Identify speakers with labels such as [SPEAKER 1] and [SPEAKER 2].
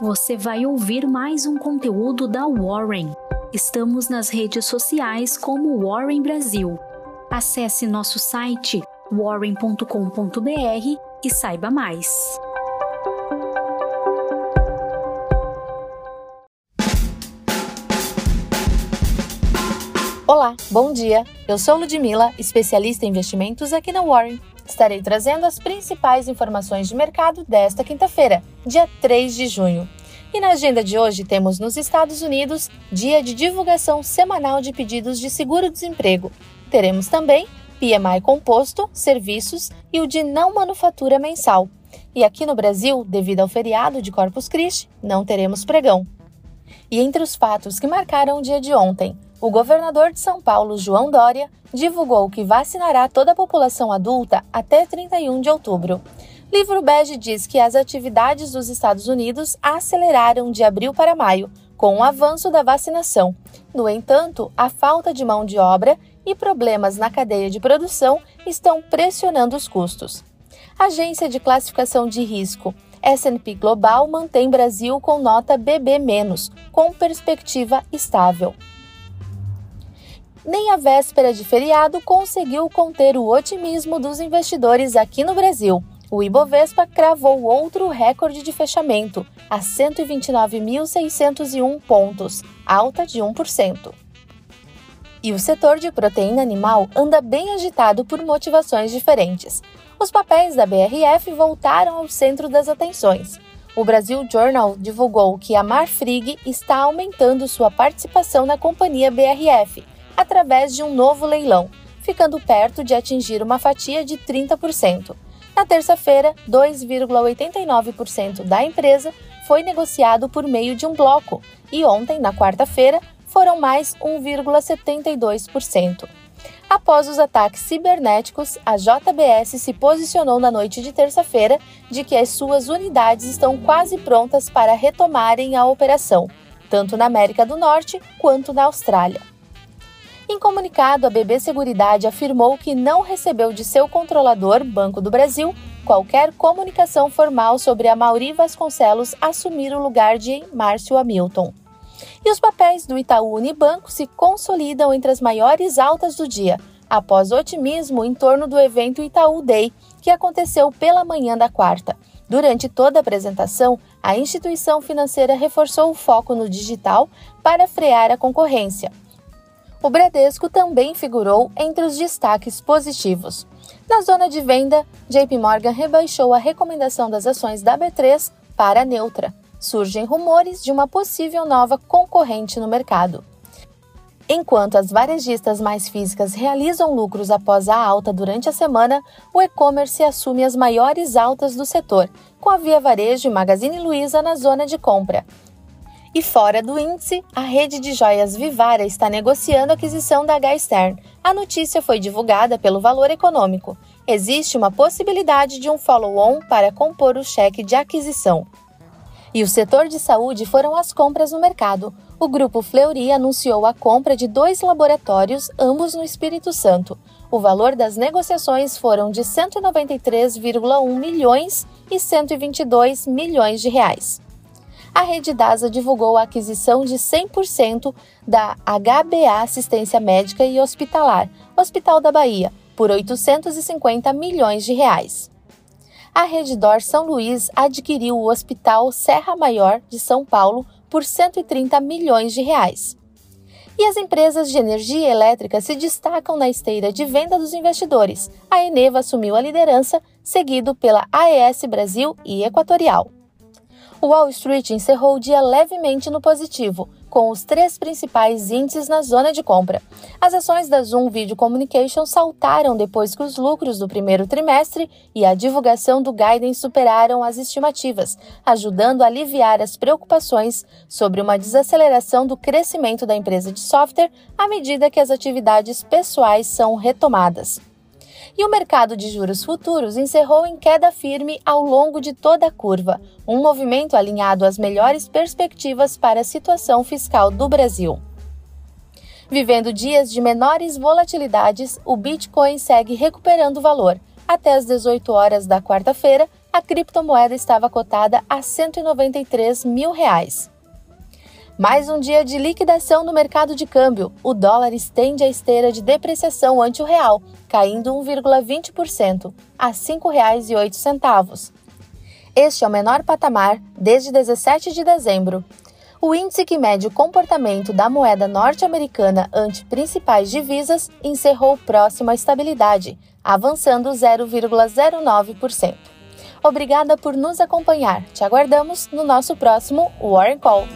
[SPEAKER 1] você vai ouvir mais um conteúdo da Warren. Estamos nas redes sociais como Warren Brasil. Acesse nosso site warren.com.br e saiba mais.
[SPEAKER 2] Olá, bom dia. Eu sou Ludmila, especialista em investimentos aqui na Warren. Estarei trazendo as principais informações de mercado desta quinta-feira, dia 3 de junho. E na agenda de hoje temos nos Estados Unidos dia de divulgação semanal de pedidos de seguro-desemprego. Teremos também PMI composto, serviços e o de não manufatura mensal. E aqui no Brasil, devido ao feriado de Corpus Christi, não teremos pregão. E entre os fatos que marcaram o dia de ontem, o governador de São Paulo, João Dória, divulgou que vacinará toda a população adulta até 31 de outubro. Livro Bege diz que as atividades dos Estados Unidos aceleraram de abril para maio, com o avanço da vacinação. No entanto, a falta de mão de obra e problemas na cadeia de produção estão pressionando os custos. Agência de classificação de risco S&P Global mantém Brasil com nota BB-, com perspectiva estável nem a véspera de feriado conseguiu conter o otimismo dos investidores aqui no Brasil. O Ibovespa cravou outro recorde de fechamento, a 129.601 pontos, alta de 1%. E o setor de proteína animal anda bem agitado por motivações diferentes. Os papéis da BRF voltaram ao centro das atenções. O Brasil Journal divulgou que a Marfrig está aumentando sua participação na companhia BRF através de um novo leilão, ficando perto de atingir uma fatia de 30%. Na terça-feira, 2,89% da empresa foi negociado por meio de um bloco e ontem, na quarta-feira, foram mais 1,72%. Após os ataques cibernéticos, a JBS se posicionou na noite de terça-feira de que as suas unidades estão quase prontas para retomarem a operação, tanto na América do Norte quanto na Austrália. Em comunicado, a BB Seguridade afirmou que não recebeu de seu controlador, Banco do Brasil, qualquer comunicação formal sobre a Mauri Vasconcelos assumir o lugar de Márcio Hamilton. E os papéis do Itaú Unibanco se consolidam entre as maiores altas do dia, após otimismo em torno do evento Itaú Day, que aconteceu pela manhã da quarta. Durante toda a apresentação, a instituição financeira reforçou o foco no digital para frear a concorrência o Bradesco também figurou entre os destaques positivos. Na zona de venda, JP Morgan rebaixou a recomendação das ações da B3 para neutra. Surgem rumores de uma possível nova concorrente no mercado. Enquanto as varejistas mais físicas realizam lucros após a alta durante a semana, o e-commerce assume as maiores altas do setor, com a Via Varejo e Magazine Luiza na zona de compra, e fora do índice, a rede de joias Vivara está negociando a aquisição da H Stern. A notícia foi divulgada pelo Valor Econômico. Existe uma possibilidade de um follow-on para compor o cheque de aquisição. E o setor de saúde foram as compras no mercado. O grupo Fleury anunciou a compra de dois laboratórios, ambos no Espírito Santo. O valor das negociações foram de 193,1 milhões e 122 milhões de reais a Rede DASA divulgou a aquisição de 100% da HBA Assistência Médica e Hospitalar, Hospital da Bahia, por 850 milhões de reais. A Reddor São Luís adquiriu o Hospital Serra Maior de São Paulo por 130 milhões de reais. E as empresas de energia elétrica se destacam na esteira de venda dos investidores. A Eneva assumiu a liderança, seguido pela AES Brasil e Equatorial Wall Street encerrou o dia levemente no positivo, com os três principais índices na zona de compra. As ações da Zoom Video Communication saltaram depois que os lucros do primeiro trimestre e a divulgação do guidance superaram as estimativas, ajudando a aliviar as preocupações sobre uma desaceleração do crescimento da empresa de software à medida que as atividades pessoais são retomadas e o mercado de juros futuros encerrou em queda firme ao longo de toda a curva, um movimento alinhado às melhores perspectivas para a situação fiscal do Brasil. Vivendo dias de menores volatilidades, o Bitcoin segue recuperando valor. Até às 18 horas da quarta-feira, a criptomoeda estava cotada a 193 mil reais. Mais um dia de liquidação no mercado de câmbio. O dólar estende a esteira de depreciação ante o real, caindo 1,20% a R$ 5,08. Este é o menor patamar desde 17 de dezembro. O índice que mede o comportamento da moeda norte-americana ante principais divisas encerrou próximo à estabilidade, avançando 0,09%. Obrigada por nos acompanhar. Te aguardamos no nosso próximo Warren Call.